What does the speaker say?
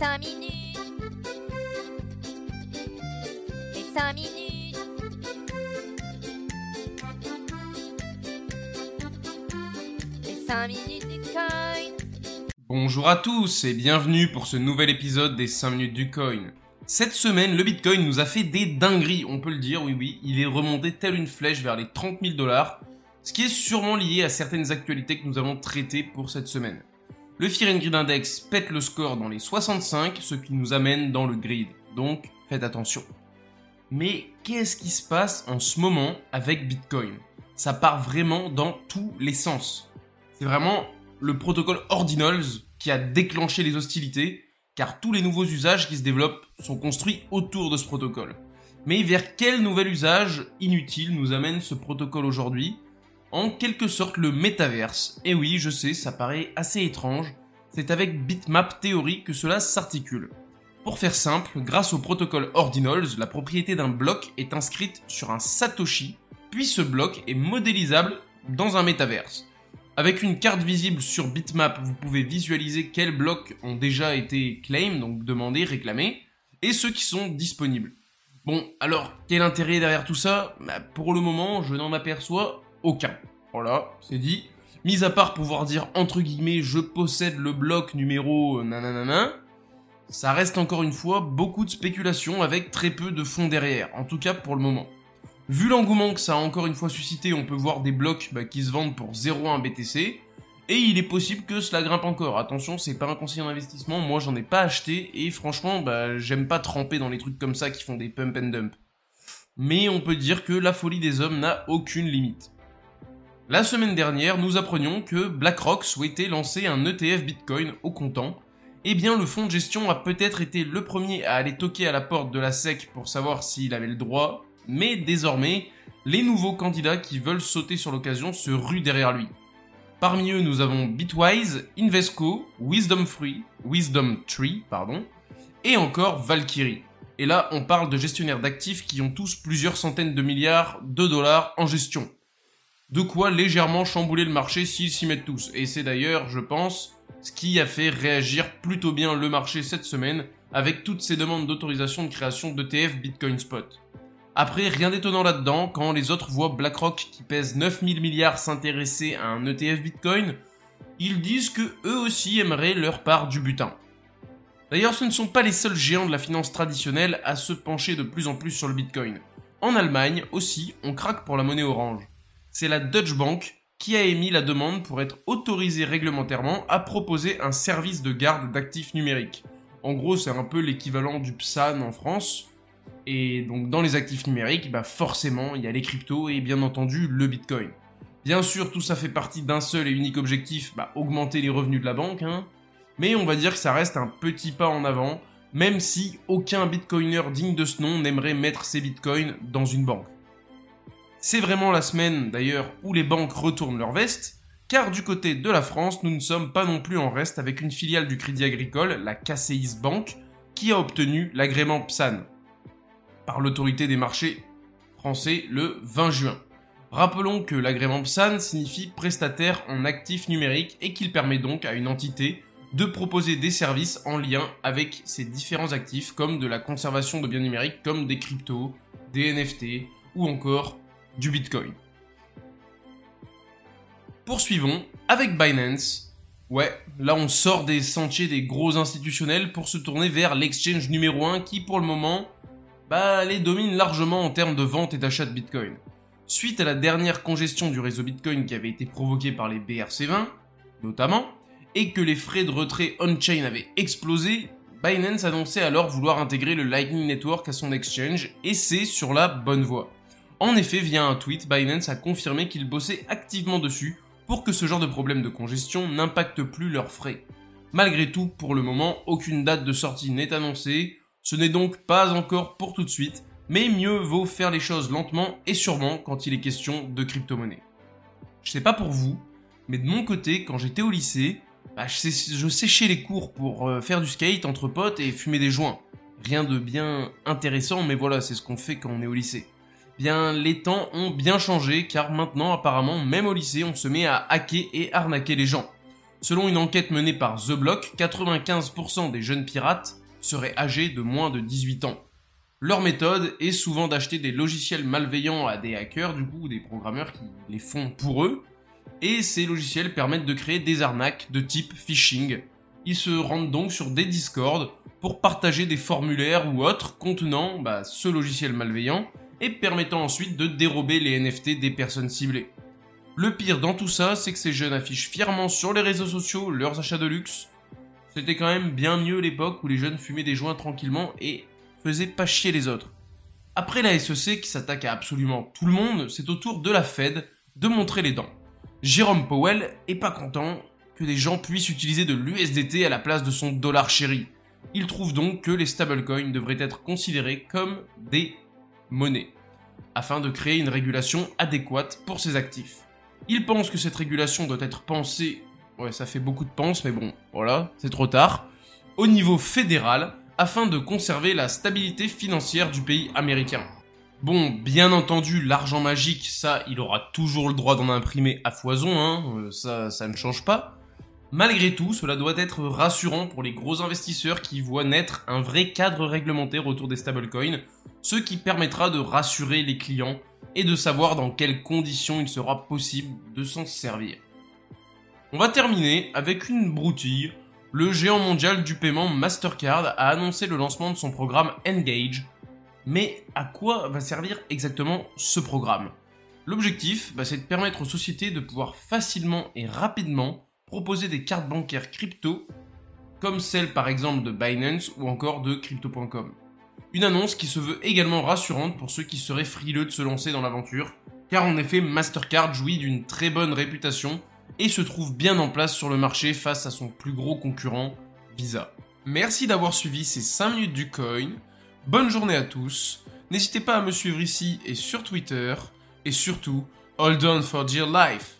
5 minutes. Les 5 minutes. Les 5 minutes du coin. Bonjour à tous et bienvenue pour ce nouvel épisode des 5 minutes du coin. Cette semaine, le Bitcoin nous a fait des dingueries, on peut le dire, oui oui, il est remonté tel une flèche vers les 30 000 dollars, ce qui est sûrement lié à certaines actualités que nous allons traiter pour cette semaine. Le Fear and Grid Index pète le score dans les 65, ce qui nous amène dans le grid, donc faites attention. Mais qu'est-ce qui se passe en ce moment avec Bitcoin? Ça part vraiment dans tous les sens. C'est vraiment le protocole Ordinals qui a déclenché les hostilités, car tous les nouveaux usages qui se développent sont construits autour de ce protocole. Mais vers quel nouvel usage inutile nous amène ce protocole aujourd'hui? En quelque sorte le métaverse. Et oui, je sais, ça paraît assez étrange. C'est avec Bitmap Theory que cela s'articule. Pour faire simple, grâce au protocole Ordinals, la propriété d'un bloc est inscrite sur un Satoshi, puis ce bloc est modélisable dans un métaverse. Avec une carte visible sur Bitmap, vous pouvez visualiser quels blocs ont déjà été claim, donc demandés, réclamés, et ceux qui sont disponibles. Bon, alors, quel intérêt derrière tout ça? Bah, Pour le moment, je n'en aperçois aucun. Voilà, c'est dit. Mis à part pouvoir dire entre guillemets je possède le bloc numéro nananana, ça reste encore une fois beaucoup de spéculation avec très peu de fonds derrière, en tout cas pour le moment. Vu l'engouement que ça a encore une fois suscité, on peut voir des blocs bah, qui se vendent pour 0,1 BTC, et il est possible que cela grimpe encore. Attention, c'est pas un conseil d'investissement, moi j'en ai pas acheté, et franchement, bah, j'aime pas tremper dans les trucs comme ça qui font des pump and dump. Mais on peut dire que la folie des hommes n'a aucune limite. La semaine dernière, nous apprenions que BlackRock souhaitait lancer un ETF Bitcoin au comptant. Eh bien, le fonds de gestion a peut-être été le premier à aller toquer à la porte de la SEC pour savoir s'il avait le droit, mais désormais, les nouveaux candidats qui veulent sauter sur l'occasion se ruent derrière lui. Parmi eux, nous avons Bitwise, Invesco, Wisdom Free, Wisdom Tree, pardon, et encore Valkyrie. Et là, on parle de gestionnaires d'actifs qui ont tous plusieurs centaines de milliards de dollars en gestion. De quoi légèrement chambouler le marché s'ils s'y mettent tous. Et c'est d'ailleurs, je pense, ce qui a fait réagir plutôt bien le marché cette semaine avec toutes ces demandes d'autorisation de création d'ETF Bitcoin Spot. Après, rien d'étonnant là-dedans, quand les autres voient BlackRock qui pèse 9000 milliards s'intéresser à un ETF Bitcoin, ils disent que eux aussi aimeraient leur part du butin. D'ailleurs, ce ne sont pas les seuls géants de la finance traditionnelle à se pencher de plus en plus sur le Bitcoin. En Allemagne aussi, on craque pour la monnaie orange. C'est la Deutsche Bank qui a émis la demande pour être autorisée réglementairement à proposer un service de garde d'actifs numériques. En gros, c'est un peu l'équivalent du PSAN en France. Et donc dans les actifs numériques, bah forcément, il y a les cryptos et bien entendu le Bitcoin. Bien sûr, tout ça fait partie d'un seul et unique objectif, bah, augmenter les revenus de la banque, hein. mais on va dire que ça reste un petit pas en avant, même si aucun bitcoiner digne de ce nom n'aimerait mettre ses bitcoins dans une banque. C'est vraiment la semaine d'ailleurs où les banques retournent leur veste, car du côté de la France, nous ne sommes pas non plus en reste avec une filiale du Crédit Agricole, la KCIS Bank, qui a obtenu l'agrément PSAN par l'autorité des marchés français le 20 juin. Rappelons que l'agrément PSAN signifie prestataire en actifs numériques et qu'il permet donc à une entité de proposer des services en lien avec ces différents actifs comme de la conservation de biens numériques comme des cryptos, des NFT ou encore Bitcoin. Poursuivons avec Binance. Ouais, là on sort des sentiers des gros institutionnels pour se tourner vers l'exchange numéro 1 qui pour le moment bah, les domine largement en termes de vente et d'achat de Bitcoin. Suite à la dernière congestion du réseau Bitcoin qui avait été provoquée par les BRC20, notamment, et que les frais de retrait on-chain avaient explosé, Binance annonçait alors vouloir intégrer le Lightning Network à son exchange, et c'est sur la bonne voie. En effet, via un tweet, Binance a confirmé qu'il bossait activement dessus pour que ce genre de problème de congestion n'impacte plus leurs frais. Malgré tout, pour le moment, aucune date de sortie n'est annoncée, ce n'est donc pas encore pour tout de suite, mais mieux vaut faire les choses lentement et sûrement quand il est question de crypto-monnaie. Je sais pas pour vous, mais de mon côté, quand j'étais au lycée, bah, je, séchais les cours pour euh, faire du skate entre potes et fumer des joints. Rien de bien intéressant, mais voilà, c'est ce qu'on fait quand on est au lycée. Les temps ont bien changé, car maintenant, apparemment, même au lycée, on se met à hacker et arnaquer les gens. Selon une enquête menée par The Block, 95% des jeunes pirates seraient âgés de moins de 18 ans. Leur méthode est souvent d'acheter des logiciels malveillants à des hackers, du coup, des programmeurs qui les font pour eux, et ces logiciels permettent de créer des arnaques de type phishing. Ils se rendent donc sur des Discord pour partager des formulaires ou autres contenant bah, ce logiciel malveillant et permettant ensuite de dérober les NFT des personnes ciblées. Le pire dans tout ça, c'est que ces jeunes affichent fièrement sur les réseaux sociaux leurs achats de luxe. C'était quand même bien mieux l'époque où les jeunes fumaient des joints tranquillement et faisaient pas chier les autres. Après la SEC qui s'attaque à absolument tout le monde, c'est au tour de la Fed de montrer les dents. Jérôme Powell est pas content que des gens puissent utiliser de l'USDT à la place de son dollar chéri. Il trouve donc que les stablecoins devraient être considérés comme des monnaies, afin de créer une régulation adéquate pour ces actifs. Il pense que cette régulation doit être pensée, ouais ça fait beaucoup de penses, mais bon, voilà, c'est trop tard, au niveau fédéral, afin de conserver la stabilité financière du pays américain. Bon, bien entendu, l'argent magique, ça, il aura toujours le droit d'en imprimer à foison, hein, euh, ça, ça ne change pas. Malgré tout, cela doit être rassurant pour les gros investisseurs qui voient naître un vrai cadre réglementaire autour des stablecoins, ce qui permettra de rassurer les clients et de savoir dans quelles conditions il sera possible de s'en servir. On va terminer avec une broutille. Le géant mondial du paiement Mastercard a annoncé le lancement de son programme Engage. Mais à quoi va servir exactement ce programme? L'objectif, bah, c'est de permettre aux sociétés de pouvoir facilement et rapidement proposer des cartes bancaires crypto, comme celle par exemple de Binance ou encore de crypto.com. Une annonce qui se veut également rassurante pour ceux qui seraient frileux de se lancer dans l'aventure, car en effet Mastercard jouit d'une très bonne réputation et se trouve bien en place sur le marché face à son plus gros concurrent, Visa. Merci d'avoir suivi ces 5 minutes du coin, bonne journée à tous, n'hésitez pas à me suivre ici et sur Twitter, et surtout, hold on for dear life